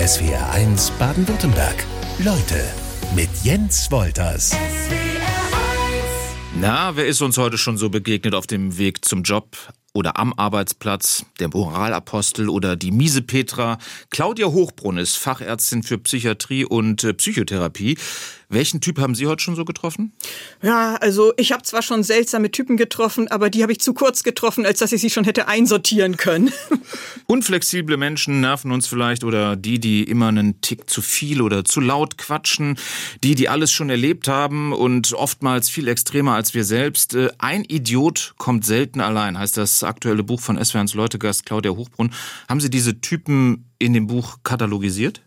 SWR1 Baden-Württemberg. Leute mit Jens Wolters. Na, wer ist uns heute schon so begegnet auf dem Weg zum Job? Oder am Arbeitsplatz, der Moralapostel oder die miese Petra. Claudia Hochbrunn ist Fachärztin für Psychiatrie und äh, Psychotherapie. Welchen Typ haben Sie heute schon so getroffen? Ja, also ich habe zwar schon seltsame Typen getroffen, aber die habe ich zu kurz getroffen, als dass ich sie schon hätte einsortieren können. Unflexible Menschen nerven uns vielleicht oder die, die immer einen Tick zu viel oder zu laut quatschen, die, die alles schon erlebt haben und oftmals viel extremer als wir selbst. Äh, ein Idiot kommt selten allein, heißt das aktuelle Buch von SWRs Leutegast Claudia Hochbrunn. Haben Sie diese Typen in dem Buch katalogisiert?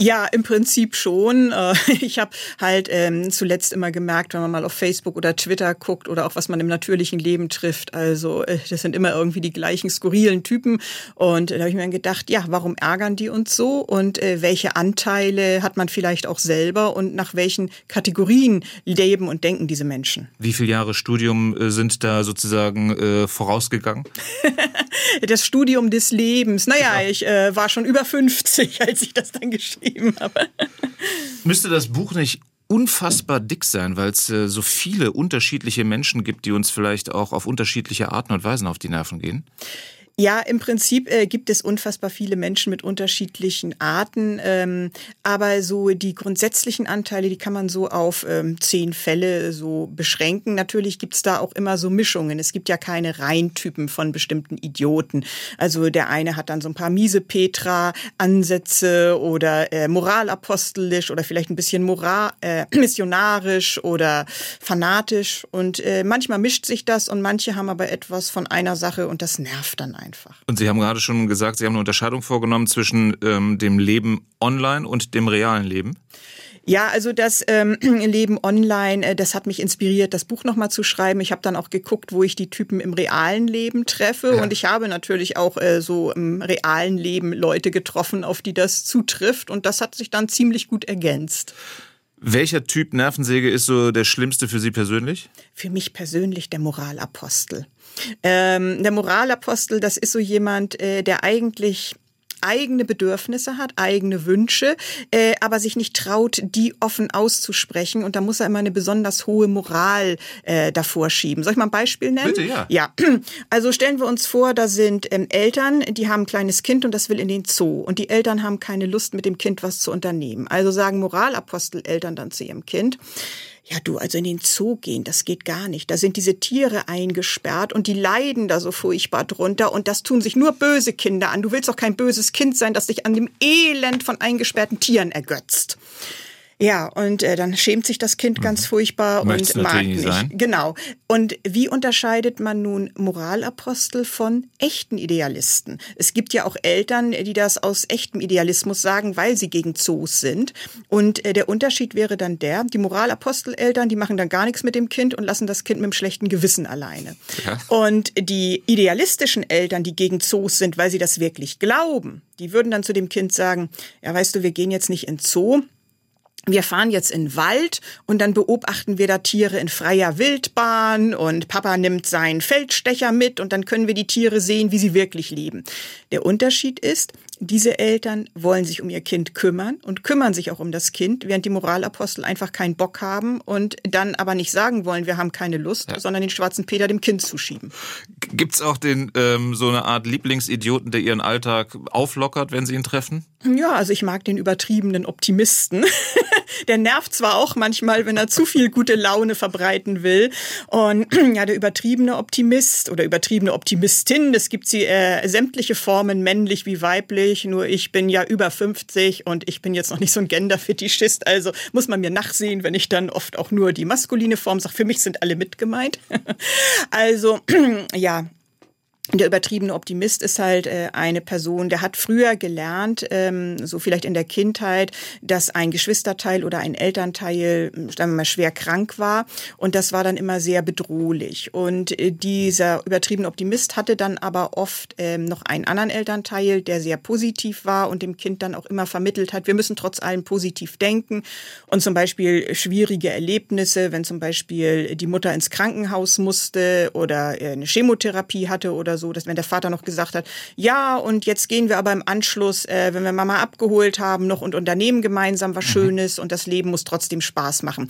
Ja, im Prinzip schon. Äh, ich habe halt ähm, zuletzt immer gemerkt, wenn man mal auf Facebook oder Twitter guckt oder auch was man im natürlichen Leben trifft, also äh, das sind immer irgendwie die gleichen skurrilen Typen. Und da habe ich mir gedacht, ja, warum ärgern die uns so und äh, welche Anteile hat man vielleicht auch selber und nach welchen Kategorien leben und denken diese Menschen? Wie viele Jahre Studium sind da sozusagen äh, vorausgegangen? das Studium des Lebens. Naja, genau. ich äh, war schon über 50, als ich das dann geschrieben geschrieben habe. Müsste das Buch nicht unfassbar dick sein, weil es äh, so viele unterschiedliche Menschen gibt, die uns vielleicht auch auf unterschiedliche Arten und Weisen auf die Nerven gehen? Ja, im Prinzip äh, gibt es unfassbar viele Menschen mit unterschiedlichen Arten, ähm, aber so die grundsätzlichen Anteile, die kann man so auf ähm, zehn Fälle so beschränken. Natürlich gibt's da auch immer so Mischungen. Es gibt ja keine Reintypen von bestimmten Idioten. Also der eine hat dann so ein paar miese Petra-Ansätze oder äh, moralapostelisch oder vielleicht ein bisschen moral, äh, missionarisch oder fanatisch. Und äh, manchmal mischt sich das und manche haben aber etwas von einer Sache und das nervt dann einfach. Und Sie haben gerade schon gesagt, Sie haben eine Unterscheidung vorgenommen zwischen ähm, dem Leben online und dem realen Leben. Ja, also das ähm, Leben online, äh, das hat mich inspiriert, das Buch nochmal zu schreiben. Ich habe dann auch geguckt, wo ich die Typen im realen Leben treffe. Ja. Und ich habe natürlich auch äh, so im realen Leben Leute getroffen, auf die das zutrifft. Und das hat sich dann ziemlich gut ergänzt. Welcher Typ Nervensäge ist so der schlimmste für Sie persönlich? Für mich persönlich der Moralapostel. Ähm, der Moralapostel, das ist so jemand, äh, der eigentlich eigene Bedürfnisse hat, eigene Wünsche, äh, aber sich nicht traut, die offen auszusprechen. Und da muss er immer eine besonders hohe Moral äh, davor schieben. Soll ich mal ein Beispiel nennen? Bitte, ja. Ja, also stellen wir uns vor, da sind ähm, Eltern, die haben ein kleines Kind und das will in den Zoo. Und die Eltern haben keine Lust, mit dem Kind was zu unternehmen. Also sagen Moralapostel-Eltern dann zu ihrem Kind, ja du, also in den Zoo gehen, das geht gar nicht. Da sind diese Tiere eingesperrt und die leiden da so furchtbar drunter und das tun sich nur böse Kinder an. Du willst doch kein böses Kind sein, das sich an dem Elend von eingesperrten Tieren ergötzt. Ja, und äh, dann schämt sich das Kind ganz mhm. furchtbar Möchtest und mag nicht. Sein. Genau. Und wie unterscheidet man nun Moralapostel von echten Idealisten? Es gibt ja auch Eltern, die das aus echtem Idealismus sagen, weil sie gegen Zoos sind. Und äh, der Unterschied wäre dann der, die Moralaposteleltern, die machen dann gar nichts mit dem Kind und lassen das Kind mit dem schlechten Gewissen alleine. Ja. Und die idealistischen Eltern, die gegen Zoos sind, weil sie das wirklich glauben, die würden dann zu dem Kind sagen, ja, weißt du, wir gehen jetzt nicht in Zoo, wir fahren jetzt in den Wald und dann beobachten wir da Tiere in freier Wildbahn und Papa nimmt seinen Feldstecher mit und dann können wir die Tiere sehen, wie sie wirklich leben. Der Unterschied ist, diese Eltern wollen sich um ihr Kind kümmern und kümmern sich auch um das Kind, während die Moralapostel einfach keinen Bock haben und dann aber nicht sagen wollen, wir haben keine Lust, ja. sondern den schwarzen Peter dem Kind zuschieben. Gibt's auch den ähm, so eine Art Lieblingsidioten, der ihren Alltag auflockert, wenn sie ihn treffen? Ja, also ich mag den übertriebenen Optimisten. der nervt zwar auch manchmal, wenn er zu viel gute Laune verbreiten will. Und ja, der übertriebene Optimist oder übertriebene Optimistin, das gibt sie äh, sämtliche Formen, männlich wie weiblich. Nur ich bin ja über 50 und ich bin jetzt noch nicht so ein Gender-Fetischist. Also muss man mir nachsehen, wenn ich dann oft auch nur die maskuline Form sage. Für mich sind alle mitgemeint. also ja, der übertriebene Optimist ist halt äh, eine Person, der hat früher gelernt, ähm, so vielleicht in der Kindheit, dass ein Geschwisterteil oder ein Elternteil, sagen wir mal, schwer krank war. Und das war dann immer sehr bedrohlich. Und äh, dieser übertriebene Optimist hatte dann aber oft ähm, noch einen anderen Elternteil, der sehr positiv war und dem Kind dann auch immer vermittelt hat, wir müssen trotz allem positiv denken. Und zum Beispiel schwierige Erlebnisse, wenn zum Beispiel die Mutter ins Krankenhaus musste oder äh, eine Chemotherapie hatte oder so, so, dass wenn der Vater noch gesagt hat, ja, und jetzt gehen wir aber im Anschluss, äh, wenn wir Mama abgeholt haben, noch und unternehmen gemeinsam was mhm. Schönes und das Leben muss trotzdem Spaß machen.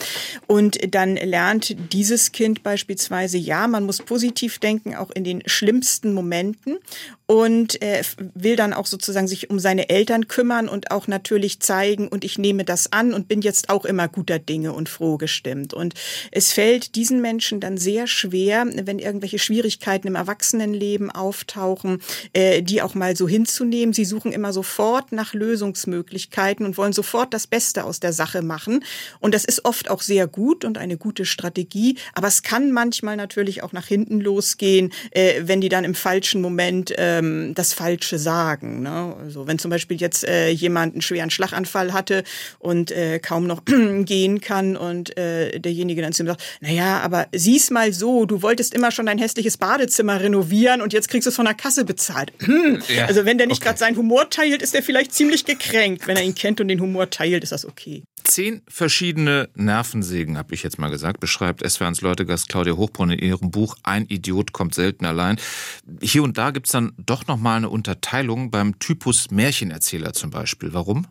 Und dann lernt dieses Kind beispielsweise, ja, man muss positiv denken, auch in den schlimmsten Momenten und äh, will dann auch sozusagen sich um seine Eltern kümmern und auch natürlich zeigen und ich nehme das an und bin jetzt auch immer guter Dinge und froh gestimmt. Und es fällt diesen Menschen dann sehr schwer, wenn irgendwelche Schwierigkeiten im Erwachsenenleben auftauchen, äh, die auch mal so hinzunehmen. Sie suchen immer sofort nach Lösungsmöglichkeiten und wollen sofort das Beste aus der Sache machen. Und das ist oft auch sehr gut und eine gute Strategie, aber es kann manchmal natürlich auch nach hinten losgehen, äh, wenn die dann im falschen Moment äh, ähm, das Falsche sagen. Ne? Also wenn zum Beispiel jetzt äh, jemand einen schweren Schlaganfall hatte und äh, kaum noch gehen kann und äh, derjenige dann zu ihm sagt, naja, aber sieh's mal so, du wolltest immer schon dein hässliches Badezimmer renovieren und jetzt kriegst du es von der Kasse bezahlt. ja, also wenn der nicht okay. gerade seinen Humor teilt, ist er vielleicht ziemlich gekränkt. Wenn er ihn kennt und den Humor teilt, ist das okay. Zehn verschiedene Nervensägen, habe ich jetzt mal gesagt, beschreibt SWRs Leutegast Claudia Hochbrunn in ihrem Buch Ein Idiot kommt selten allein. Hier und da gibt's dann doch nochmal eine Unterteilung beim Typus Märchenerzähler zum Beispiel. Warum?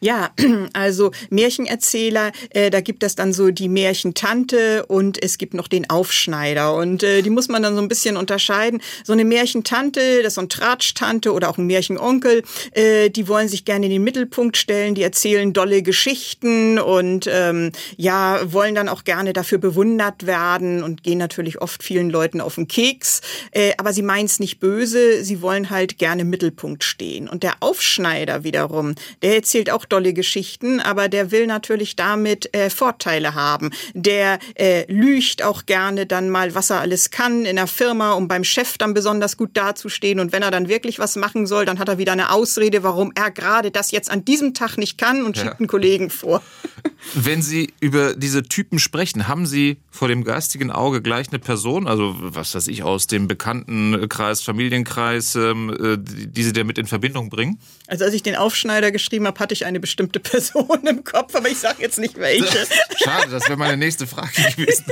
Ja, also Märchenerzähler, äh, da gibt es dann so die Märchentante und es gibt noch den Aufschneider und äh, die muss man dann so ein bisschen unterscheiden. So eine Märchentante, das ist so ein Tratsch-Tante oder auch ein Märchenonkel, äh, die wollen sich gerne in den Mittelpunkt stellen, die erzählen dolle Geschichten und ähm, ja, wollen dann auch gerne dafür bewundert werden und gehen natürlich oft vielen Leuten auf den Keks, äh, aber sie meinen es nicht böse, sie wollen halt gerne im Mittelpunkt stehen. Und der Aufschneider wiederum, der erzählt auch dolle Geschichten, aber der will natürlich damit äh, Vorteile haben. Der äh, lügt auch gerne dann mal, was er alles kann in der Firma, um beim Chef dann besonders gut dazustehen. Und wenn er dann wirklich was machen soll, dann hat er wieder eine Ausrede, warum er gerade das jetzt an diesem Tag nicht kann und schickt einen Kollegen vor. Wenn Sie über diese Typen sprechen, haben Sie vor dem geistigen Auge gleich eine Person, also was weiß ich, aus dem Bekanntenkreis, Familienkreis, ähm, äh, die Sie damit in Verbindung bringen? Also als ich den Aufschneider geschrieben habe, hatte ich eine bestimmte Person im Kopf, aber ich sage jetzt nicht welche. Schade, das wäre meine nächste Frage gewesen.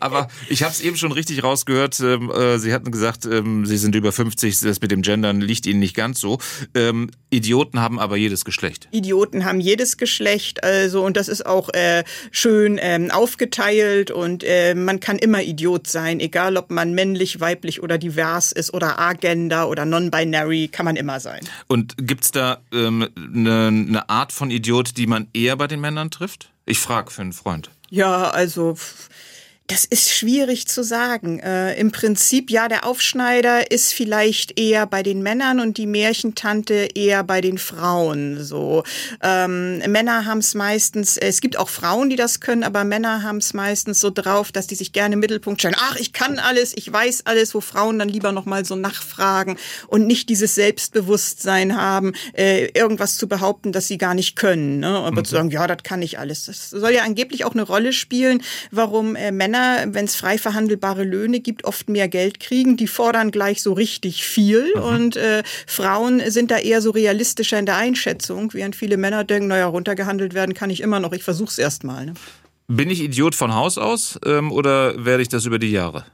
Aber ich habe es eben schon richtig rausgehört. Ähm, äh, Sie hatten gesagt, ähm, Sie sind über 50, das mit dem Gendern liegt Ihnen nicht ganz so. Ähm, Idioten haben aber jedes Geschlecht. Idioten haben jedes Geschlecht, also und das ist auch äh, schön aufgeteilt und äh, man kann immer Idiot sein, egal ob man männlich, weiblich oder divers ist oder agender oder non-binary, kann man immer sein. Und gibt's da ähm, eine Art von Idiot, die man eher bei den Männern trifft? Ich frage für einen Freund. Ja, also das ist schwierig zu sagen. Äh, Im Prinzip, ja, der Aufschneider ist vielleicht eher bei den Männern und die Märchentante eher bei den Frauen. So ähm, Männer haben es meistens. Es gibt auch Frauen, die das können, aber Männer haben es meistens so drauf, dass die sich gerne im Mittelpunkt stellen. Ach, ich kann alles, ich weiß alles, wo Frauen dann lieber noch mal so nachfragen und nicht dieses Selbstbewusstsein haben, äh, irgendwas zu behaupten, dass sie gar nicht können. Ne? Aber mhm. zu sagen, ja, das kann ich alles. Das soll ja angeblich auch eine Rolle spielen, warum äh, Männer Männer, wenn es frei verhandelbare Löhne gibt, oft mehr Geld kriegen. Die fordern gleich so richtig viel. Mhm. Und äh, Frauen sind da eher so realistischer in der Einschätzung, während viele Männer denken, naja, runtergehandelt werden kann ich immer noch. Ich versuch's erst mal. Ne? Bin ich Idiot von Haus aus ähm, oder werde ich das über die Jahre?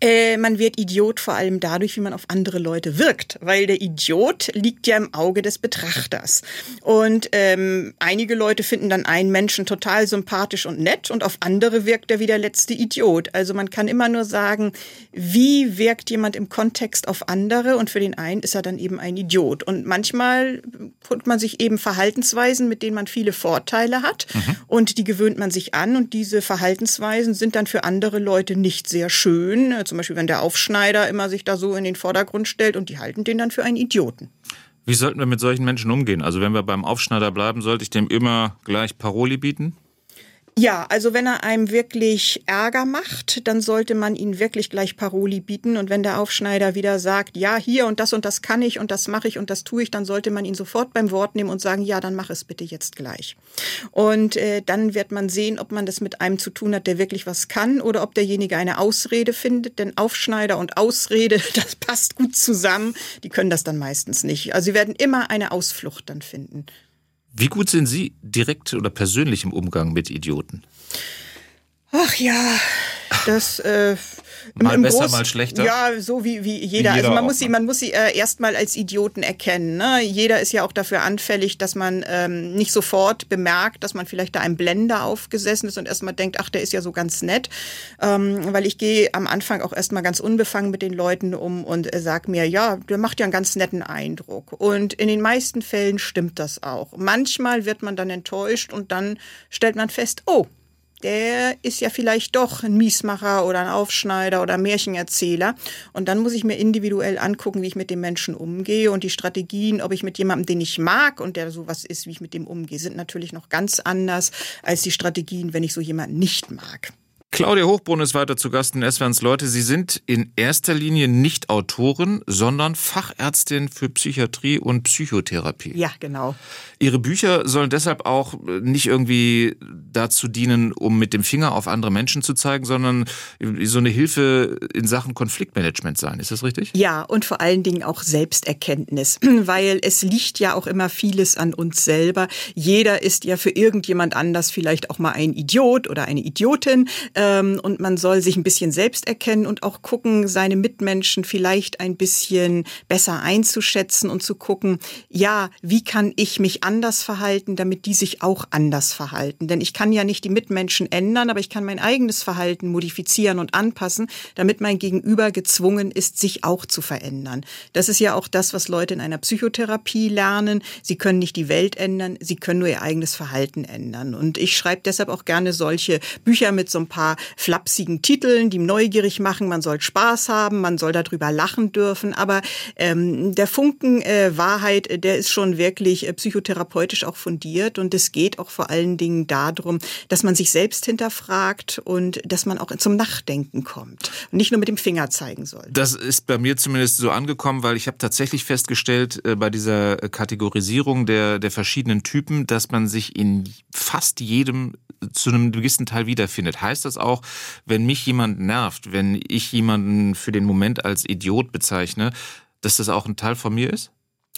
Äh, man wird Idiot vor allem dadurch, wie man auf andere Leute wirkt, weil der Idiot liegt ja im Auge des Betrachters. Und ähm, einige Leute finden dann einen Menschen total sympathisch und nett und auf andere wirkt er wie der letzte Idiot. Also man kann immer nur sagen, wie wirkt jemand im Kontext auf andere und für den einen ist er dann eben ein Idiot. Und manchmal put man sich eben Verhaltensweisen, mit denen man viele Vorteile hat mhm. und die gewöhnt man sich an und diese Verhaltensweisen sind dann für andere Leute nicht sehr schön schön. Äh, zum Beispiel, wenn der Aufschneider immer sich da so in den Vordergrund stellt und die halten den dann für einen Idioten. Wie sollten wir mit solchen Menschen umgehen? Also wenn wir beim Aufschneider bleiben, sollte ich dem immer gleich Paroli bieten? Ja, also wenn er einem wirklich Ärger macht, dann sollte man ihn wirklich gleich Paroli bieten. Und wenn der Aufschneider wieder sagt, ja, hier und das und das kann ich und das mache ich und das tue ich, dann sollte man ihn sofort beim Wort nehmen und sagen, ja, dann mach es bitte jetzt gleich. Und äh, dann wird man sehen, ob man das mit einem zu tun hat, der wirklich was kann oder ob derjenige eine Ausrede findet. Denn Aufschneider und Ausrede, das passt gut zusammen. Die können das dann meistens nicht. Also sie werden immer eine Ausflucht dann finden. Wie gut sind Sie direkt oder persönlich im Umgang mit Idioten? Ach ja, Das äh, mal im besser, Groß, mal schlechter. Ja, so wie, wie jeder. jeder also man muss sie, man muss sie äh, erstmal als Idioten erkennen. Ne? Jeder ist ja auch dafür anfällig, dass man ähm, nicht sofort bemerkt, dass man vielleicht da einem Blender aufgesessen ist und erstmal denkt, ach, der ist ja so ganz nett. Ähm, weil ich gehe am Anfang auch erstmal ganz unbefangen mit den Leuten um und äh, sag mir, ja, der macht ja einen ganz netten Eindruck. Und in den meisten Fällen stimmt das auch. Manchmal wird man dann enttäuscht und dann stellt man fest, oh, der ist ja vielleicht doch ein Miesmacher oder ein Aufschneider oder ein Märchenerzähler. Und dann muss ich mir individuell angucken, wie ich mit dem Menschen umgehe. Und die Strategien, ob ich mit jemandem, den ich mag und der sowas ist, wie ich mit dem umgehe, sind natürlich noch ganz anders als die Strategien, wenn ich so jemanden nicht mag. Claudia Hochbrunn ist weiter zu Gast in Eswans Leute. Sie sind in erster Linie nicht Autorin, sondern Fachärztin für Psychiatrie und Psychotherapie. Ja, genau. Ihre Bücher sollen deshalb auch nicht irgendwie dazu dienen, um mit dem Finger auf andere Menschen zu zeigen, sondern so eine Hilfe in Sachen Konfliktmanagement sein. Ist das richtig? Ja, und vor allen Dingen auch Selbsterkenntnis, weil es liegt ja auch immer vieles an uns selber. Jeder ist ja für irgendjemand anders vielleicht auch mal ein Idiot oder eine Idiotin ähm, und man soll sich ein bisschen selbst erkennen und auch gucken, seine Mitmenschen vielleicht ein bisschen besser einzuschätzen und zu gucken, ja, wie kann ich mich anders verhalten, damit die sich auch anders verhalten? Denn ich kann ja nicht die Mitmenschen ändern, aber ich kann mein eigenes Verhalten modifizieren und anpassen, damit mein Gegenüber gezwungen ist, sich auch zu verändern. Das ist ja auch das, was Leute in einer Psychotherapie lernen. Sie können nicht die Welt ändern, sie können nur ihr eigenes Verhalten ändern. Und ich schreibe deshalb auch gerne solche Bücher mit so ein paar flapsigen Titeln, die neugierig machen. Man soll Spaß haben, man soll darüber lachen dürfen. Aber ähm, der Funken äh, Wahrheit, der ist schon wirklich äh, psychotherapeutisch auch fundiert. Und es geht auch vor allen Dingen darum, dass man sich selbst hinterfragt und dass man auch zum Nachdenken kommt und nicht nur mit dem Finger zeigen soll. Das ist bei mir zumindest so angekommen, weil ich habe tatsächlich festgestellt äh, bei dieser Kategorisierung der, der verschiedenen Typen, dass man sich in fast jedem zu einem gewissen Teil wiederfindet. Heißt das auch, wenn mich jemand nervt, wenn ich jemanden für den Moment als Idiot bezeichne, dass das auch ein Teil von mir ist?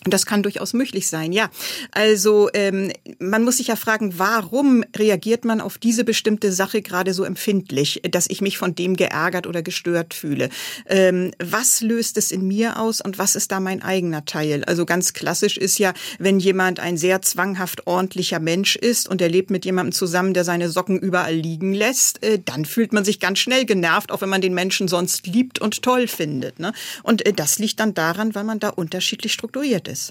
Das kann durchaus möglich sein, ja. Also ähm, man muss sich ja fragen, warum reagiert man auf diese bestimmte Sache gerade so empfindlich, dass ich mich von dem geärgert oder gestört fühle? Ähm, was löst es in mir aus und was ist da mein eigener Teil? Also ganz klassisch ist ja, wenn jemand ein sehr zwanghaft ordentlicher Mensch ist und er lebt mit jemandem zusammen, der seine Socken überall liegen lässt, äh, dann fühlt man sich ganz schnell genervt, auch wenn man den Menschen sonst liebt und toll findet. Ne? Und äh, das liegt dann daran, weil man da unterschiedlich strukturiert ist. this?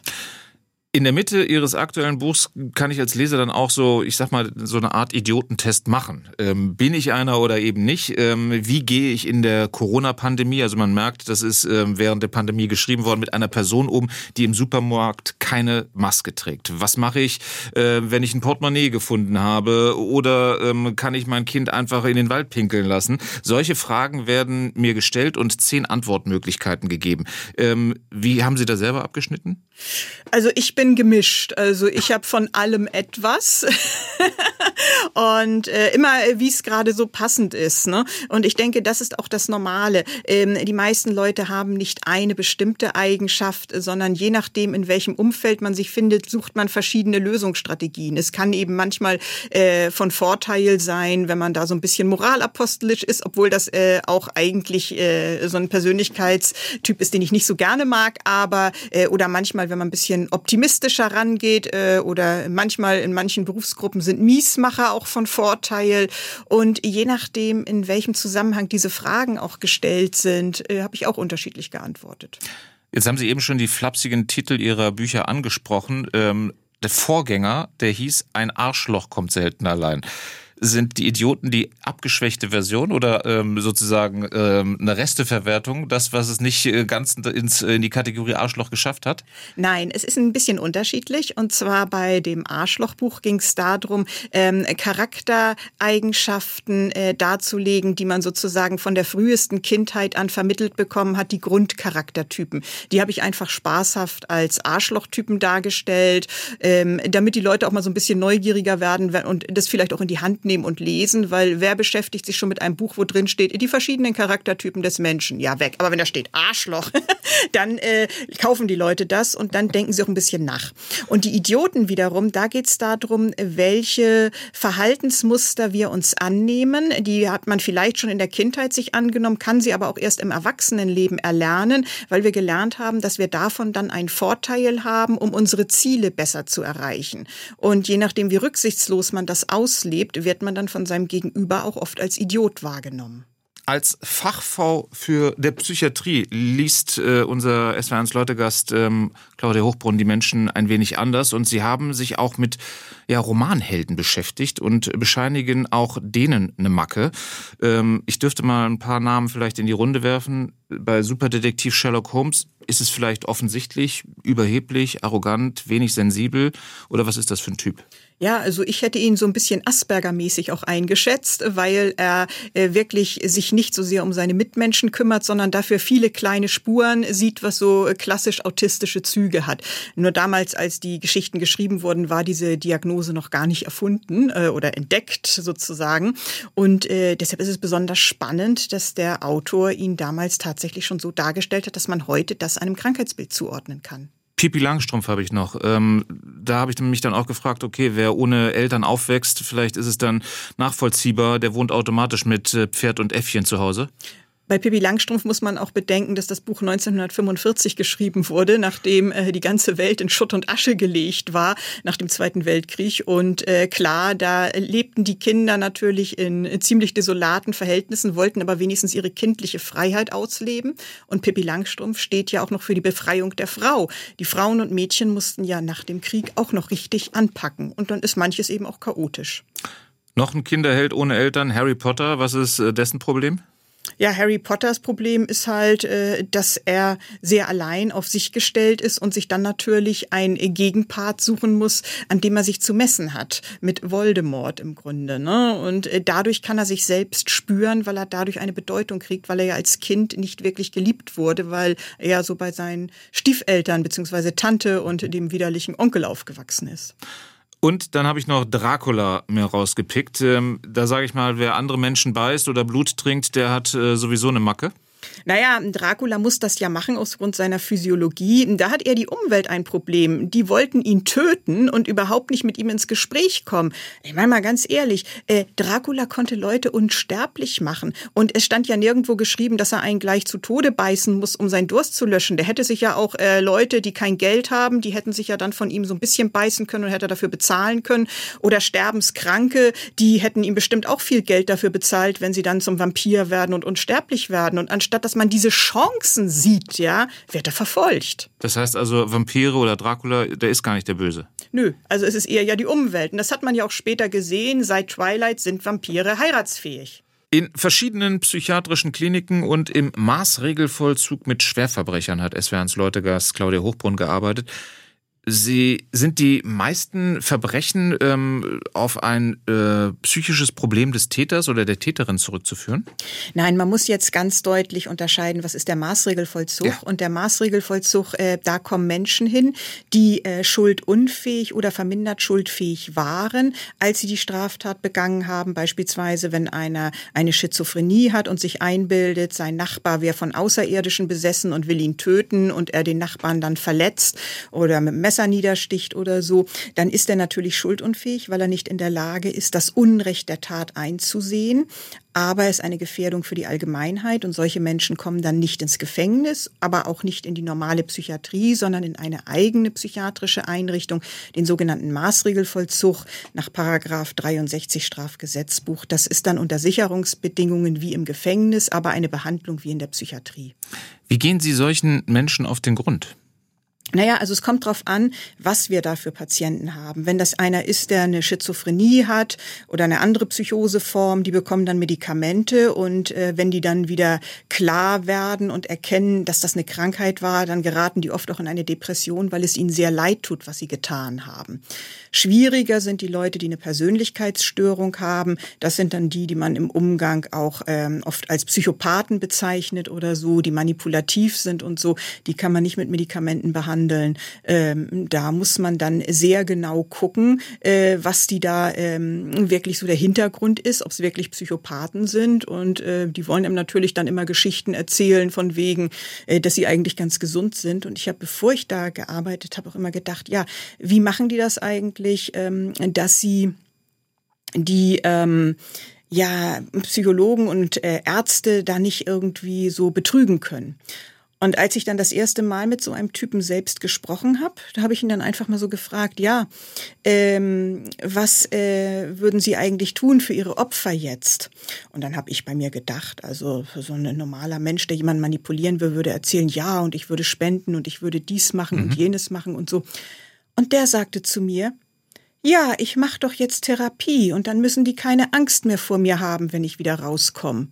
In der Mitte Ihres aktuellen Buchs kann ich als Leser dann auch so, ich sag mal, so eine Art Idiotentest machen. Ähm, bin ich einer oder eben nicht? Ähm, wie gehe ich in der Corona-Pandemie? Also man merkt, das ist ähm, während der Pandemie geschrieben worden mit einer Person um, die im Supermarkt keine Maske trägt. Was mache ich, äh, wenn ich ein Portemonnaie gefunden habe? Oder ähm, kann ich mein Kind einfach in den Wald pinkeln lassen? Solche Fragen werden mir gestellt und zehn Antwortmöglichkeiten gegeben. Ähm, wie haben Sie da selber abgeschnitten? Also ich bin gemischt. Also ich habe von allem etwas und äh, immer, äh, wie es gerade so passend ist. Ne? Und ich denke, das ist auch das Normale. Ähm, die meisten Leute haben nicht eine bestimmte Eigenschaft, sondern je nachdem, in welchem Umfeld man sich findet, sucht man verschiedene Lösungsstrategien. Es kann eben manchmal äh, von Vorteil sein, wenn man da so ein bisschen moralapostelisch ist, obwohl das äh, auch eigentlich äh, so ein Persönlichkeitstyp ist, den ich nicht so gerne mag, aber äh, oder manchmal, wenn man ein bisschen optimistischer rangeht äh, oder manchmal in manchen Berufsgruppen sind Miesmacher auch von Vorteil. Und je nachdem, in welchem Zusammenhang diese Fragen auch gestellt sind, äh, habe ich auch unterschiedlich geantwortet. Jetzt haben Sie eben schon die flapsigen Titel Ihrer Bücher angesprochen. Ähm, der Vorgänger, der hieß Ein Arschloch kommt selten allein sind die Idioten die abgeschwächte Version oder ähm, sozusagen ähm, eine Resteverwertung, das, was es nicht äh, ganz ins, in die Kategorie Arschloch geschafft hat? Nein, es ist ein bisschen unterschiedlich. Und zwar bei dem Arschlochbuch ging es darum, ähm, Charaktereigenschaften äh, darzulegen, die man sozusagen von der frühesten Kindheit an vermittelt bekommen hat, die Grundcharaktertypen. Die habe ich einfach spaßhaft als Arschlochtypen dargestellt, ähm, damit die Leute auch mal so ein bisschen neugieriger werden und das vielleicht auch in die Hand nehmen nehmen und lesen, weil wer beschäftigt sich schon mit einem Buch, wo drin steht, die verschiedenen Charaktertypen des Menschen? Ja, weg. Aber wenn da steht Arschloch, dann äh, kaufen die Leute das und dann denken sie auch ein bisschen nach. Und die Idioten wiederum, da geht es darum, welche Verhaltensmuster wir uns annehmen. Die hat man vielleicht schon in der Kindheit sich angenommen, kann sie aber auch erst im Erwachsenenleben erlernen, weil wir gelernt haben, dass wir davon dann einen Vorteil haben, um unsere Ziele besser zu erreichen. Und je nachdem, wie rücksichtslos man das auslebt, wird man dann von seinem Gegenüber auch oft als Idiot wahrgenommen. Als Fachfrau für der Psychiatrie liest äh, unser SW1 Leutegast ähm, Claudia Hochbrunn die Menschen ein wenig anders und sie haben sich auch mit ja, Romanhelden beschäftigt und bescheinigen auch denen eine Macke. Ähm, ich dürfte mal ein paar Namen vielleicht in die Runde werfen. Bei Superdetektiv Sherlock Holmes ist es vielleicht offensichtlich, überheblich, arrogant, wenig sensibel oder was ist das für ein Typ? Ja, also ich hätte ihn so ein bisschen Asperger-mäßig auch eingeschätzt, weil er äh, wirklich sich nicht so sehr um seine Mitmenschen kümmert, sondern dafür viele kleine Spuren sieht, was so klassisch autistische Züge hat. Nur damals, als die Geschichten geschrieben wurden, war diese Diagnose noch gar nicht erfunden äh, oder entdeckt sozusagen. Und äh, deshalb ist es besonders spannend, dass der Autor ihn damals tatsächlich schon so dargestellt hat, dass man heute das einem Krankheitsbild zuordnen kann. Pipi Langstrumpf habe ich noch. Ähm, da habe ich mich dann auch gefragt, okay, wer ohne Eltern aufwächst, vielleicht ist es dann nachvollziehbar, der wohnt automatisch mit äh, Pferd und Äffchen zu Hause. Bei Pippi Langstrumpf muss man auch bedenken, dass das Buch 1945 geschrieben wurde, nachdem äh, die ganze Welt in Schutt und Asche gelegt war nach dem Zweiten Weltkrieg. Und äh, klar, da lebten die Kinder natürlich in, in ziemlich desolaten Verhältnissen, wollten aber wenigstens ihre kindliche Freiheit ausleben. Und Pippi Langstrumpf steht ja auch noch für die Befreiung der Frau. Die Frauen und Mädchen mussten ja nach dem Krieg auch noch richtig anpacken. Und dann ist manches eben auch chaotisch. Noch ein Kinderheld ohne Eltern, Harry Potter. Was ist äh, dessen Problem? Ja, Harry Potters Problem ist halt, äh, dass er sehr allein auf sich gestellt ist und sich dann natürlich ein Gegenpart suchen muss, an dem er sich zu messen hat, mit Voldemort im Grunde. Ne? Und äh, dadurch kann er sich selbst spüren, weil er dadurch eine Bedeutung kriegt, weil er ja als Kind nicht wirklich geliebt wurde, weil er so bei seinen Stiefeltern beziehungsweise Tante und dem widerlichen Onkel aufgewachsen ist. Und dann habe ich noch Dracula mir rausgepickt. Ähm, da sage ich mal, wer andere Menschen beißt oder Blut trinkt, der hat äh, sowieso eine Macke. Naja, Dracula muss das ja machen aufgrund seiner Physiologie. Da hat eher die Umwelt ein Problem. Die wollten ihn töten und überhaupt nicht mit ihm ins Gespräch kommen. Ich meine mal ganz ehrlich, äh, Dracula konnte Leute unsterblich machen. Und es stand ja nirgendwo geschrieben, dass er einen gleich zu Tode beißen muss, um seinen Durst zu löschen. Der hätte sich ja auch äh, Leute, die kein Geld haben, die hätten sich ja dann von ihm so ein bisschen beißen können und hätte dafür bezahlen können. Oder Sterbenskranke, die hätten ihm bestimmt auch viel Geld dafür bezahlt, wenn sie dann zum Vampir werden und unsterblich werden. Und anstatt anstatt dass man diese Chancen sieht, ja, wird er verfolgt. Das heißt also, Vampire oder Dracula, der ist gar nicht der Böse. Nö, also es ist eher ja die Umwelt. Und das hat man ja auch später gesehen. Seit Twilight sind Vampire heiratsfähig. In verschiedenen psychiatrischen Kliniken und im Maßregelvollzug mit Schwerverbrechern hat SWRs Leutegast Claudia Hochbrunn gearbeitet. Sie sind die meisten Verbrechen ähm, auf ein äh, psychisches Problem des Täters oder der Täterin zurückzuführen? Nein, man muss jetzt ganz deutlich unterscheiden, was ist der Maßregelvollzug. Ja. Und der Maßregelvollzug, äh, da kommen Menschen hin, die äh, schuldunfähig oder vermindert schuldfähig waren, als sie die Straftat begangen haben. Beispielsweise, wenn einer eine Schizophrenie hat und sich einbildet, sein Nachbar wäre von Außerirdischen besessen und will ihn töten und er den Nachbarn dann verletzt oder mit Messer Messer niedersticht oder so, dann ist er natürlich schuldunfähig, weil er nicht in der Lage ist, das Unrecht der Tat einzusehen. Aber er ist eine Gefährdung für die Allgemeinheit und solche Menschen kommen dann nicht ins Gefängnis, aber auch nicht in die normale Psychiatrie, sondern in eine eigene psychiatrische Einrichtung, den sogenannten Maßregelvollzug nach Paragraph 63 Strafgesetzbuch. Das ist dann unter Sicherungsbedingungen wie im Gefängnis, aber eine Behandlung wie in der Psychiatrie. Wie gehen Sie solchen Menschen auf den Grund? Naja, also es kommt darauf an, was wir da für Patienten haben. Wenn das einer ist, der eine Schizophrenie hat oder eine andere Psychoseform, die bekommen dann Medikamente und äh, wenn die dann wieder klar werden und erkennen, dass das eine Krankheit war, dann geraten die oft auch in eine Depression, weil es ihnen sehr leid tut, was sie getan haben. Schwieriger sind die Leute, die eine Persönlichkeitsstörung haben. Das sind dann die, die man im Umgang auch ähm, oft als Psychopathen bezeichnet oder so, die manipulativ sind und so. Die kann man nicht mit Medikamenten behandeln behandeln. Ähm, da muss man dann sehr genau gucken, äh, was die da ähm, wirklich so der Hintergrund ist, ob es wirklich Psychopathen sind. Und äh, die wollen ihm natürlich dann immer Geschichten erzählen von wegen, äh, dass sie eigentlich ganz gesund sind. Und ich habe, bevor ich da gearbeitet habe, auch immer gedacht, ja, wie machen die das eigentlich, ähm, dass sie die ähm, ja Psychologen und äh, Ärzte da nicht irgendwie so betrügen können. Und als ich dann das erste Mal mit so einem Typen selbst gesprochen habe, da habe ich ihn dann einfach mal so gefragt, ja, ähm, was äh, würden Sie eigentlich tun für Ihre Opfer jetzt? Und dann habe ich bei mir gedacht, also so ein normaler Mensch, der jemanden manipulieren will, würde erzählen, ja, und ich würde spenden und ich würde dies machen mhm. und jenes machen und so. Und der sagte zu mir, ja, ich mache doch jetzt Therapie und dann müssen die keine Angst mehr vor mir haben, wenn ich wieder rauskomme.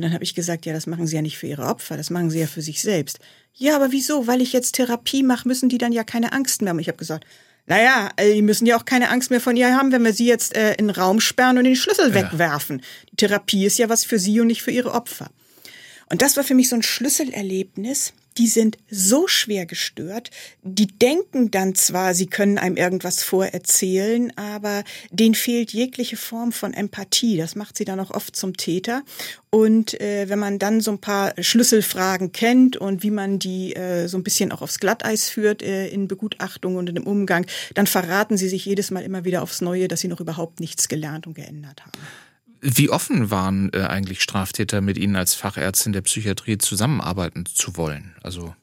Und dann habe ich gesagt, ja, das machen Sie ja nicht für Ihre Opfer, das machen Sie ja für sich selbst. Ja, aber wieso? Weil ich jetzt Therapie mache, müssen die dann ja keine Angst mehr haben. Ich habe gesagt, naja, äh, die müssen ja auch keine Angst mehr von ihr haben, wenn wir sie jetzt äh, in den Raum sperren und den Schlüssel ja. wegwerfen. Die Therapie ist ja was für sie und nicht für ihre Opfer. Und das war für mich so ein Schlüsselerlebnis, die sind so schwer gestört, die denken dann zwar, sie können einem irgendwas vorerzählen, aber denen fehlt jegliche Form von Empathie. Das macht sie dann auch oft zum Täter. Und äh, wenn man dann so ein paar Schlüsselfragen kennt und wie man die äh, so ein bisschen auch aufs Glatteis führt äh, in Begutachtung und in dem Umgang, dann verraten sie sich jedes Mal immer wieder aufs Neue, dass sie noch überhaupt nichts gelernt und geändert haben. Wie offen waren äh, eigentlich Straftäter mit Ihnen als Fachärztin der Psychiatrie zusammenarbeiten zu wollen? Also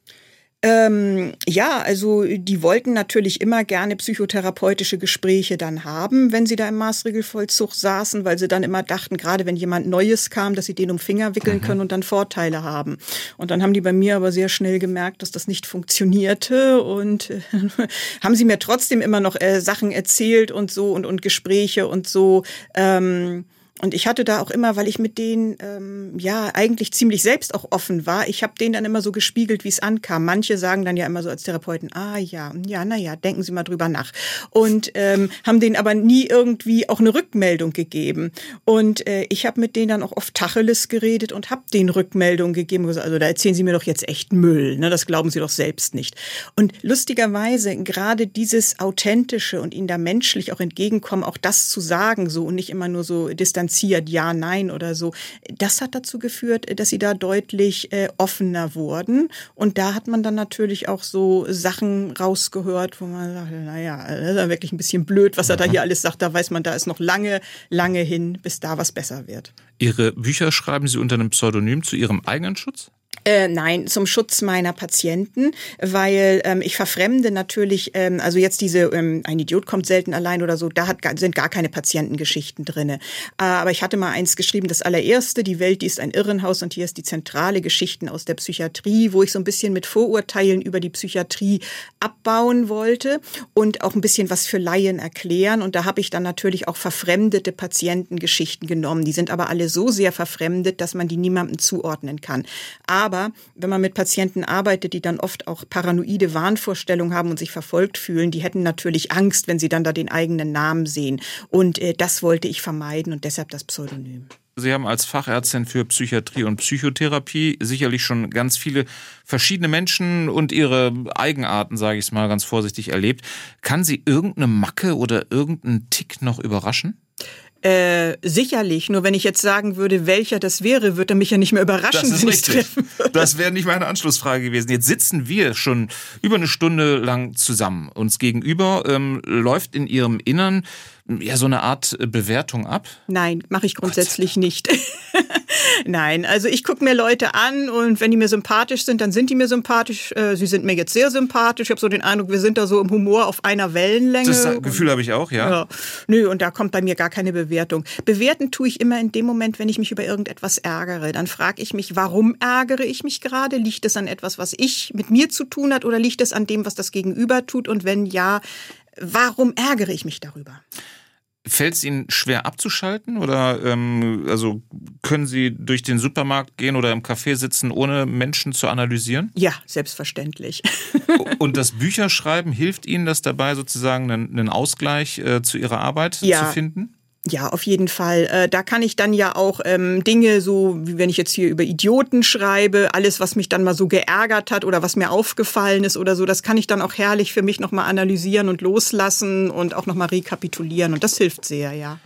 ähm, ja, also die wollten natürlich immer gerne psychotherapeutische Gespräche dann haben, wenn sie da im Maßregelvollzug saßen, weil sie dann immer dachten, gerade wenn jemand Neues kam, dass sie den um Finger wickeln mhm. können und dann Vorteile haben. Und dann haben die bei mir aber sehr schnell gemerkt, dass das nicht funktionierte und äh, haben sie mir trotzdem immer noch äh, Sachen erzählt und so und, und Gespräche und so. Ähm, und ich hatte da auch immer, weil ich mit denen ähm, ja eigentlich ziemlich selbst auch offen war, ich habe denen dann immer so gespiegelt, wie es ankam. Manche sagen dann ja immer so als Therapeuten, ah ja, ja, naja, denken Sie mal drüber nach. Und ähm, haben denen aber nie irgendwie auch eine Rückmeldung gegeben. Und äh, ich habe mit denen dann auch oft Tacheles geredet und habe denen Rückmeldungen gegeben. Also da erzählen Sie mir doch jetzt echt Müll, ne? das glauben Sie doch selbst nicht. Und lustigerweise gerade dieses Authentische und ihnen da menschlich auch entgegenkommen, auch das zu sagen so und nicht immer nur so distanziert differenziert, ja, nein oder so. Das hat dazu geführt, dass sie da deutlich äh, offener wurden. Und da hat man dann natürlich auch so Sachen rausgehört, wo man sagt, naja, das ist ja wirklich ein bisschen blöd, was er da hier alles sagt. Da weiß man, da ist noch lange, lange hin, bis da was besser wird. Ihre Bücher schreiben Sie unter einem Pseudonym zu Ihrem eigenen Schutz? Äh, nein, zum Schutz meiner Patienten, weil ähm, ich verfremde natürlich, ähm, also jetzt diese, ähm, ein Idiot kommt selten allein oder so, da hat, sind gar keine Patientengeschichten drinne. Äh, aber ich hatte mal eins geschrieben, das allererste, die Welt, die ist ein Irrenhaus und hier ist die zentrale Geschichten aus der Psychiatrie, wo ich so ein bisschen mit Vorurteilen über die Psychiatrie abbauen wollte und auch ein bisschen was für Laien erklären. Und da habe ich dann natürlich auch verfremdete Patientengeschichten genommen. Die sind aber alle so sehr verfremdet, dass man die niemandem zuordnen kann. Aber wenn man mit Patienten arbeitet, die dann oft auch paranoide Wahnvorstellungen haben und sich verfolgt fühlen, die hätten natürlich Angst, wenn sie dann da den eigenen Namen sehen. Und äh, das wollte ich vermeiden und deshalb das Pseudonym. Sie haben als Fachärztin für Psychiatrie und Psychotherapie sicherlich schon ganz viele verschiedene Menschen und ihre Eigenarten, sage ich es mal ganz vorsichtig, erlebt. Kann Sie irgendeine Macke oder irgendeinen Tick noch überraschen? Äh, sicherlich. Nur wenn ich jetzt sagen würde, welcher das wäre, würde er mich ja nicht mehr überraschen, das ist richtig. Das wäre nicht meine Anschlussfrage gewesen. Jetzt sitzen wir schon über eine Stunde lang zusammen. Uns gegenüber ähm, läuft in Ihrem Innern ja so eine Art Bewertung ab? Nein, mache ich grundsätzlich nicht. Nein, also ich gucke mir Leute an und wenn die mir sympathisch sind, dann sind die mir sympathisch. Äh, sie sind mir jetzt sehr sympathisch. Ich habe so den Eindruck, wir sind da so im Humor auf einer Wellenlänge. Das Gefühl habe ich auch, ja. ja. Nö, und da kommt bei mir gar keine Bewertung. Bewerten tue ich immer in dem Moment, wenn ich mich über irgendetwas ärgere. Dann frage ich mich, warum ärgere ich mich gerade? Liegt es an etwas, was ich mit mir zu tun hat oder liegt es an dem, was das Gegenüber tut? Und wenn ja, warum ärgere ich mich darüber? Fällt es Ihnen schwer abzuschalten oder ähm, also können Sie durch den Supermarkt gehen oder im Café sitzen, ohne Menschen zu analysieren? Ja, selbstverständlich. Und das Bücherschreiben hilft Ihnen das dabei, sozusagen einen, einen Ausgleich äh, zu Ihrer Arbeit ja. zu finden? Ja, auf jeden Fall. Äh, da kann ich dann ja auch ähm, Dinge so, wie wenn ich jetzt hier über Idioten schreibe, alles, was mich dann mal so geärgert hat oder was mir aufgefallen ist oder so, das kann ich dann auch herrlich für mich nochmal analysieren und loslassen und auch nochmal rekapitulieren. Und das hilft sehr, ja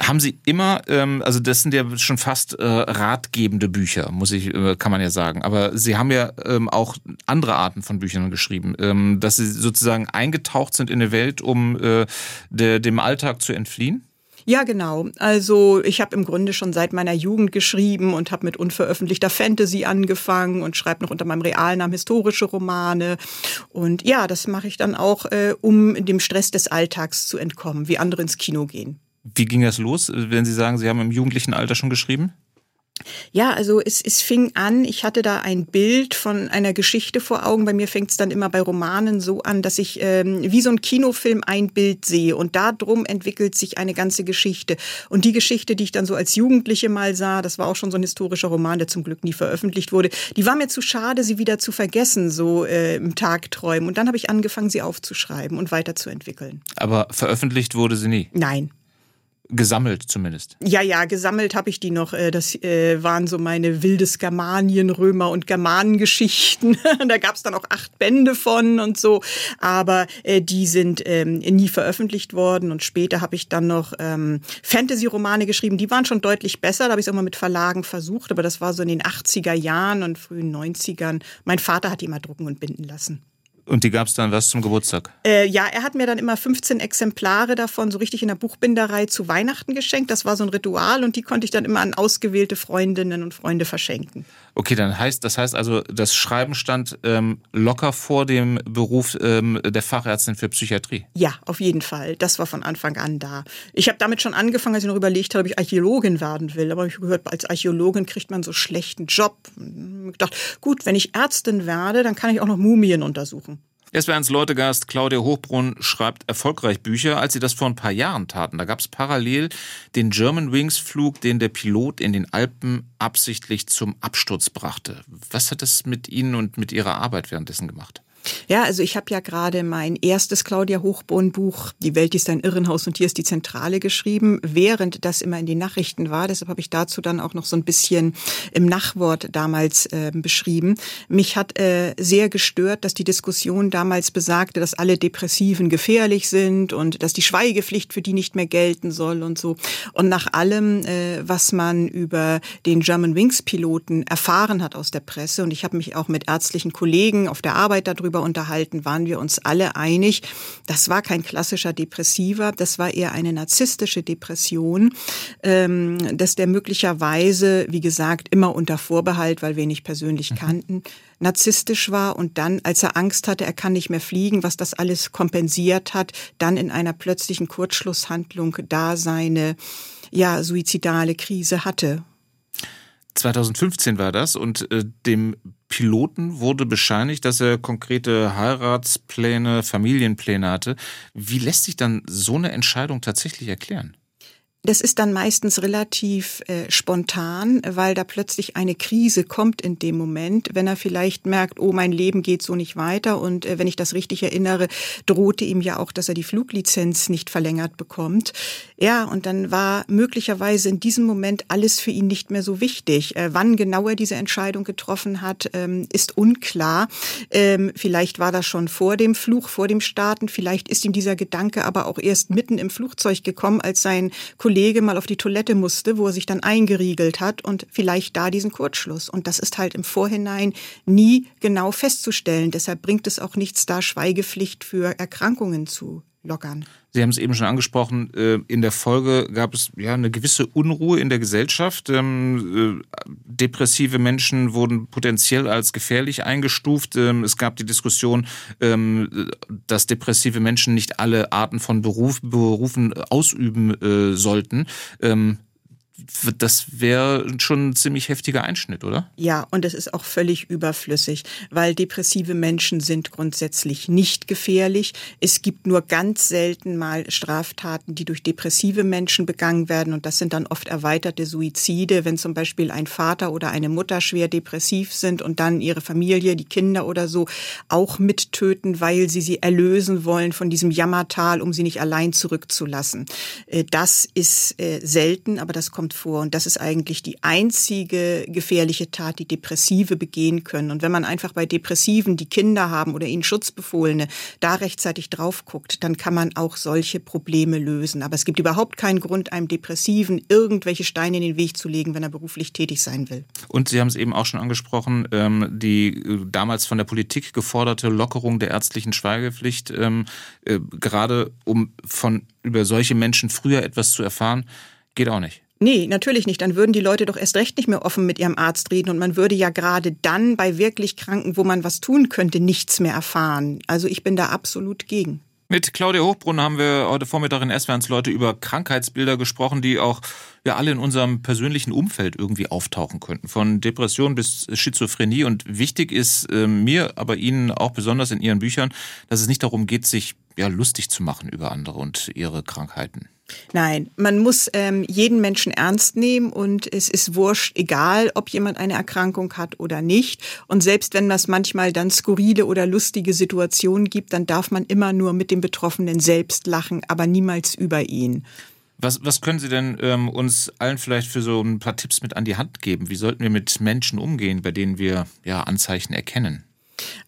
haben Sie immer, ähm, also das sind ja schon fast äh, ratgebende Bücher, muss ich, äh, kann man ja sagen. Aber Sie haben ja ähm, auch andere Arten von Büchern geschrieben, ähm, dass Sie sozusagen eingetaucht sind in eine Welt, um äh, de, dem Alltag zu entfliehen. Ja, genau. Also ich habe im Grunde schon seit meiner Jugend geschrieben und habe mit unveröffentlichter Fantasy angefangen und schreibe noch unter meinem Realnamen historische Romane. Und ja, das mache ich dann auch, äh, um dem Stress des Alltags zu entkommen, wie andere ins Kino gehen. Wie ging das los, wenn Sie sagen, Sie haben im jugendlichen Alter schon geschrieben? Ja, also es, es fing an, ich hatte da ein Bild von einer Geschichte vor Augen. Bei mir fängt es dann immer bei Romanen so an, dass ich ähm, wie so ein Kinofilm ein Bild sehe und darum entwickelt sich eine ganze Geschichte. Und die Geschichte, die ich dann so als Jugendliche mal sah, das war auch schon so ein historischer Roman, der zum Glück nie veröffentlicht wurde, die war mir zu schade, sie wieder zu vergessen, so äh, im Tagträumen. Und dann habe ich angefangen, sie aufzuschreiben und weiterzuentwickeln. Aber veröffentlicht wurde sie nie? Nein gesammelt zumindest. Ja, ja, gesammelt habe ich die noch. Äh, das äh, waren so meine wildes Germanien, Römer und Germanengeschichten. da gab es dann auch acht Bände von und so. Aber äh, die sind ähm, nie veröffentlicht worden. Und später habe ich dann noch ähm, Fantasy-Romane geschrieben. Die waren schon deutlich besser. Da habe ich es mal mit Verlagen versucht. Aber das war so in den 80er Jahren und frühen 90ern. Mein Vater hat die mal drucken und binden lassen. Und die gab es dann was zum Geburtstag? Äh, ja, er hat mir dann immer 15 Exemplare davon so richtig in der Buchbinderei zu Weihnachten geschenkt. Das war so ein Ritual und die konnte ich dann immer an ausgewählte Freundinnen und Freunde verschenken. Okay, dann heißt das heißt also, das Schreiben stand ähm, locker vor dem Beruf ähm, der Fachärztin für Psychiatrie. Ja, auf jeden Fall. Das war von Anfang an da. Ich habe damit schon angefangen, als ich noch überlegt habe, ob ich Archäologin werden will. Aber ich habe gehört, als Archäologin kriegt man so schlechten Job. Ich dachte, gut, wenn ich Ärztin werde, dann kann ich auch noch Mumien untersuchen. SWRs Leutegast Claudia Hochbrunn schreibt erfolgreich Bücher, als sie das vor ein paar Jahren taten. Da gab es parallel den German Wings Flug, den der Pilot in den Alpen absichtlich zum Absturz brachte. Was hat das mit Ihnen und mit Ihrer Arbeit währenddessen gemacht? Ja, also ich habe ja gerade mein erstes Claudia Hochborn Buch, Die Welt ist ein Irrenhaus und hier ist die Zentrale geschrieben, während das immer in den Nachrichten war. Deshalb habe ich dazu dann auch noch so ein bisschen im Nachwort damals äh, beschrieben. Mich hat äh, sehr gestört, dass die Diskussion damals besagte, dass alle Depressiven gefährlich sind und dass die Schweigepflicht für die nicht mehr gelten soll und so. Und nach allem, äh, was man über den German Wings Piloten erfahren hat aus der Presse, und ich habe mich auch mit ärztlichen Kollegen auf der Arbeit darüber darüber unterhalten, waren wir uns alle einig, das war kein klassischer Depressiver, das war eher eine narzisstische Depression, ähm, dass der möglicherweise, wie gesagt, immer unter Vorbehalt, weil wir ihn nicht persönlich mhm. kannten, narzisstisch war und dann, als er Angst hatte, er kann nicht mehr fliegen, was das alles kompensiert hat, dann in einer plötzlichen Kurzschlusshandlung da seine ja, suizidale Krise hatte. 2015 war das und äh, dem Piloten wurde bescheinigt, dass er konkrete Heiratspläne, Familienpläne hatte. Wie lässt sich dann so eine Entscheidung tatsächlich erklären? Das ist dann meistens relativ äh, spontan, weil da plötzlich eine Krise kommt in dem Moment, wenn er vielleicht merkt, oh, mein Leben geht so nicht weiter. Und äh, wenn ich das richtig erinnere, drohte ihm ja auch, dass er die Fluglizenz nicht verlängert bekommt. Ja, und dann war möglicherweise in diesem Moment alles für ihn nicht mehr so wichtig. Äh, wann genau er diese Entscheidung getroffen hat, ähm, ist unklar. Ähm, vielleicht war das schon vor dem Fluch, vor dem Starten. Vielleicht ist ihm dieser Gedanke aber auch erst mitten im Flugzeug gekommen, als sein Kollege mal auf die Toilette musste, wo er sich dann eingeriegelt hat und vielleicht da diesen Kurzschluss. Und das ist halt im Vorhinein nie genau festzustellen. Deshalb bringt es auch nichts da, Schweigepflicht für Erkrankungen zu lockern. Sie haben es eben schon angesprochen, äh, in der Folge gab es ja eine gewisse Unruhe in der Gesellschaft. Ähm, äh, depressive Menschen wurden potenziell als gefährlich eingestuft. Ähm, es gab die Diskussion, ähm, dass depressive Menschen nicht alle Arten von Beruf, Berufen ausüben äh, sollten. Das wäre schon ein ziemlich heftiger Einschnitt, oder? Ja, und es ist auch völlig überflüssig, weil depressive Menschen sind grundsätzlich nicht gefährlich. Es gibt nur ganz selten mal Straftaten, die durch depressive Menschen begangen werden. Und das sind dann oft erweiterte Suizide, wenn zum Beispiel ein Vater oder eine Mutter schwer depressiv sind und dann ihre Familie, die Kinder oder so auch mittöten, weil sie sie erlösen wollen von diesem Jammertal, um sie nicht allein zurückzulassen. Äh, das ist äh, selten, aber das kommt vor. Und das ist eigentlich die einzige gefährliche Tat, die Depressive begehen können. Und wenn man einfach bei Depressiven, die Kinder haben oder ihnen Schutzbefohlene, da rechtzeitig drauf guckt, dann kann man auch solche Probleme lösen. Aber es gibt überhaupt keinen Grund, einem Depressiven irgendwelche Steine in den Weg zu legen, wenn er beruflich tätig sein will. Und Sie haben es eben auch schon angesprochen, ähm, die äh, damals von der Politik geforderte Lockerung der ärztlichen Schweigepflicht, ähm, äh, gerade um von über solche Menschen früher etwas zu erfahren, geht auch nicht. Nee, natürlich nicht. Dann würden die Leute doch erst recht nicht mehr offen mit ihrem Arzt reden und man würde ja gerade dann bei wirklich Kranken, wo man was tun könnte, nichts mehr erfahren. Also ich bin da absolut gegen. Mit Claudia Hochbrunn haben wir heute Vormittag in SWRs Leute über Krankheitsbilder gesprochen, die auch ja alle in unserem persönlichen Umfeld irgendwie auftauchen könnten. Von Depression bis Schizophrenie. Und wichtig ist äh, mir, aber Ihnen auch besonders in Ihren Büchern, dass es nicht darum geht, sich ja lustig zu machen über andere und ihre Krankheiten. Nein, man muss ähm, jeden Menschen ernst nehmen und es ist wurscht, egal ob jemand eine Erkrankung hat oder nicht. Und selbst wenn es manchmal dann skurrile oder lustige Situationen gibt, dann darf man immer nur mit dem Betroffenen selbst lachen, aber niemals über ihn. Was, was können Sie denn ähm, uns allen vielleicht für so ein paar Tipps mit an die Hand geben? Wie sollten wir mit Menschen umgehen, bei denen wir ja Anzeichen erkennen?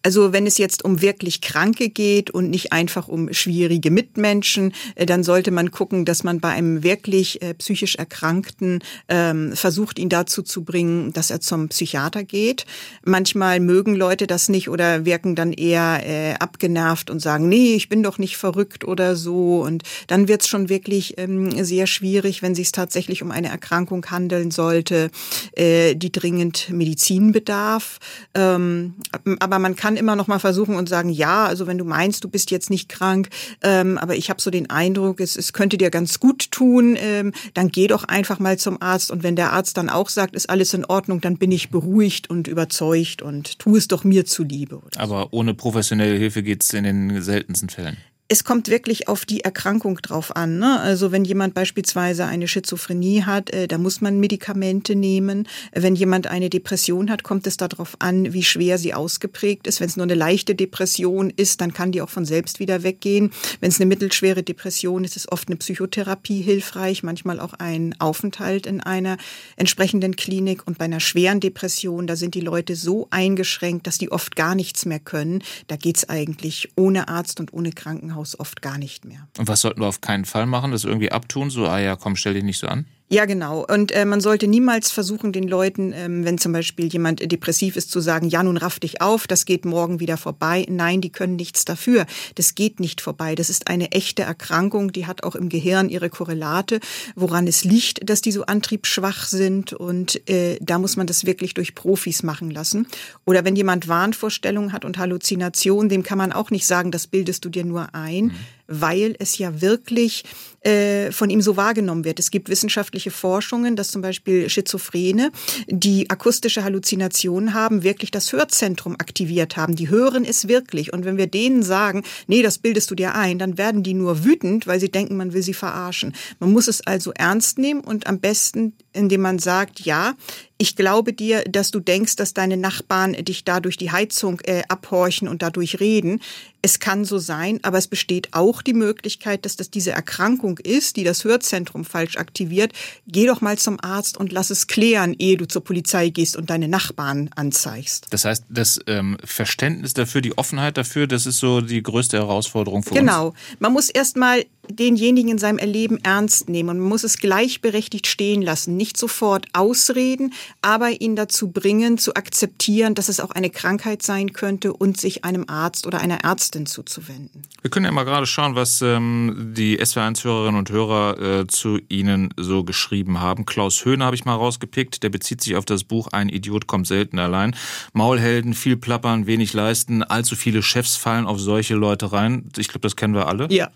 Also wenn es jetzt um wirklich Kranke geht und nicht einfach um schwierige Mitmenschen, äh, dann sollte man gucken, dass man bei einem wirklich äh, psychisch Erkrankten ähm, versucht, ihn dazu zu bringen, dass er zum Psychiater geht. Manchmal mögen Leute das nicht oder wirken dann eher äh, abgenervt und sagen, nee, ich bin doch nicht verrückt oder so. Und dann wird es schon wirklich ähm, sehr schwierig, wenn sich es tatsächlich um eine Erkrankung handeln sollte, die dringend Medizin bedarf. Ähm, aber man kann immer noch mal versuchen und sagen, ja, also wenn du meinst, du bist jetzt nicht krank, ähm, aber ich habe so den Eindruck, es, es könnte dir ganz gut tun, ähm, dann geh doch einfach mal zum Arzt. Und wenn der Arzt dann auch sagt, ist alles in Ordnung, dann bin ich beruhigt und überzeugt und tu es doch mir zuliebe. aber ohne professionelle Hilfe geht's in den seltensten Fällen es kommt wirklich auf die Erkrankung drauf an. Ne? Also wenn jemand beispielsweise eine Schizophrenie hat, äh, da muss man Medikamente nehmen. Wenn jemand eine Depression hat, kommt es darauf an, wie schwer sie ausgeprägt ist. Wenn es nur eine leichte Depression ist, dann kann die auch von selbst wieder weggehen. Wenn es eine mittelschwere Depression ist, ist oft eine Psychotherapie hilfreich, manchmal auch ein Aufenthalt in einer entsprechenden Klinik. Und bei einer schweren Depression, da sind die Leute so eingeschränkt, dass die oft gar nichts mehr können. Da geht's eigentlich ohne Arzt und ohne Krankenhaus Krankenhaus oft gar nicht mehr. Und was sollten wir auf keinen Fall machen? Das irgendwie abtun? So, ah ja, komm, stell dich nicht so an? Ja, genau. Und äh, man sollte niemals versuchen, den Leuten, ähm, wenn zum Beispiel jemand depressiv ist, zu sagen, ja, nun raff dich auf, das geht morgen wieder vorbei. Nein, die können nichts dafür. Das geht nicht vorbei. Das ist eine echte Erkrankung, die hat auch im Gehirn ihre Korrelate, woran es liegt, dass die so antriebsschwach sind. Und äh, da muss man das wirklich durch Profis machen lassen. Oder wenn jemand Wahnvorstellungen hat und Halluzinationen, dem kann man auch nicht sagen, das bildest du dir nur ein. Mhm weil es ja wirklich äh, von ihm so wahrgenommen wird. Es gibt wissenschaftliche Forschungen, dass zum Beispiel Schizophrene, die akustische Halluzinationen haben, wirklich das Hörzentrum aktiviert haben. Die hören es wirklich. Und wenn wir denen sagen, nee, das bildest du dir ein, dann werden die nur wütend, weil sie denken, man will sie verarschen. Man muss es also ernst nehmen und am besten, indem man sagt, ja, ich glaube dir, dass du denkst, dass deine Nachbarn dich da durch die Heizung äh, abhorchen und dadurch reden. Es kann so sein, aber es besteht auch die Möglichkeit, dass das diese Erkrankung ist, die das Hörzentrum falsch aktiviert. Geh doch mal zum Arzt und lass es klären, ehe du zur Polizei gehst und deine Nachbarn anzeigst. Das heißt, das ähm, Verständnis dafür, die Offenheit dafür, das ist so die größte Herausforderung für genau. uns. Genau. Man muss erst mal denjenigen in seinem Erleben ernst nehmen und man muss es gleichberechtigt stehen lassen, nicht sofort ausreden, aber ihn dazu bringen, zu akzeptieren, dass es auch eine Krankheit sein könnte und sich einem Arzt oder einer Ärztin zuzuwenden. Wir können ja mal gerade schauen, was ähm, die SW1-Hörerinnen und Hörer äh, zu Ihnen so geschrieben haben. Klaus Höhne habe ich mal rausgepickt, der bezieht sich auf das Buch Ein Idiot kommt selten allein. Maulhelden, viel plappern, wenig leisten, allzu viele Chefs fallen auf solche Leute rein. Ich glaube, das kennen wir alle. Ja.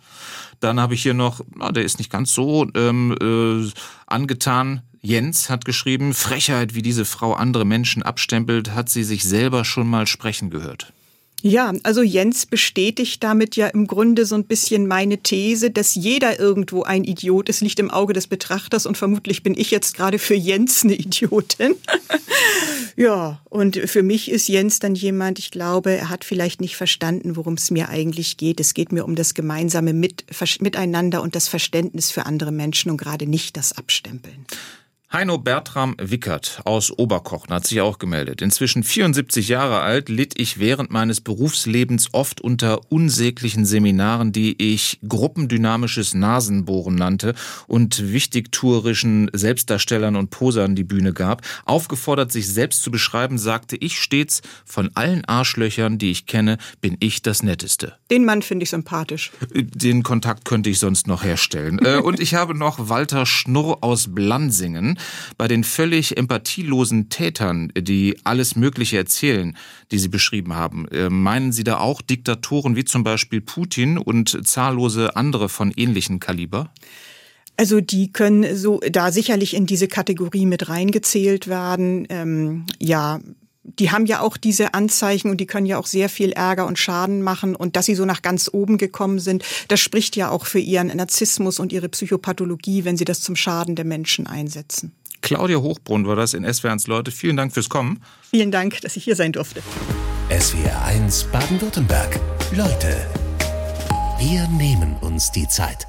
Dann habe ich hier noch, na, der ist nicht ganz so ähm, äh, angetan. Jens hat geschrieben, Frechheit, wie diese Frau andere Menschen abstempelt, hat sie sich selber schon mal sprechen gehört. Ja, also Jens bestätigt damit ja im Grunde so ein bisschen meine These, dass jeder irgendwo ein Idiot ist, liegt im Auge des Betrachters und vermutlich bin ich jetzt gerade für Jens eine Idiotin. ja, und für mich ist Jens dann jemand, ich glaube, er hat vielleicht nicht verstanden, worum es mir eigentlich geht. Es geht mir um das gemeinsame Mit Miteinander und das Verständnis für andere Menschen und gerade nicht das Abstempeln. Heino Bertram Wickert aus Oberkochen hat sich auch gemeldet. Inzwischen 74 Jahre alt litt ich während meines Berufslebens oft unter unsäglichen Seminaren, die ich gruppendynamisches Nasenbohren nannte und wichtigtuerischen Selbstdarstellern und Posern die Bühne gab. Aufgefordert, sich selbst zu beschreiben, sagte ich stets, von allen Arschlöchern, die ich kenne, bin ich das Netteste. Den Mann finde ich sympathisch. Den Kontakt könnte ich sonst noch herstellen. Äh, und ich habe noch Walter Schnurr aus Blansingen bei den völlig empathielosen Tätern, die alles Mögliche erzählen, die Sie beschrieben haben. Äh, meinen Sie da auch Diktatoren wie zum Beispiel Putin und zahllose andere von ähnlichem Kaliber? Also die können so da sicherlich in diese Kategorie mit reingezählt werden. Ähm, ja, die haben ja auch diese Anzeichen und die können ja auch sehr viel Ärger und Schaden machen. Und dass sie so nach ganz oben gekommen sind, das spricht ja auch für ihren Narzissmus und ihre Psychopathologie, wenn sie das zum Schaden der Menschen einsetzen. Claudia Hochbrunn war das in SWR1 Leute. Vielen Dank fürs Kommen. Vielen Dank, dass ich hier sein durfte. SWR1 Baden-Württemberg. Leute, wir nehmen uns die Zeit.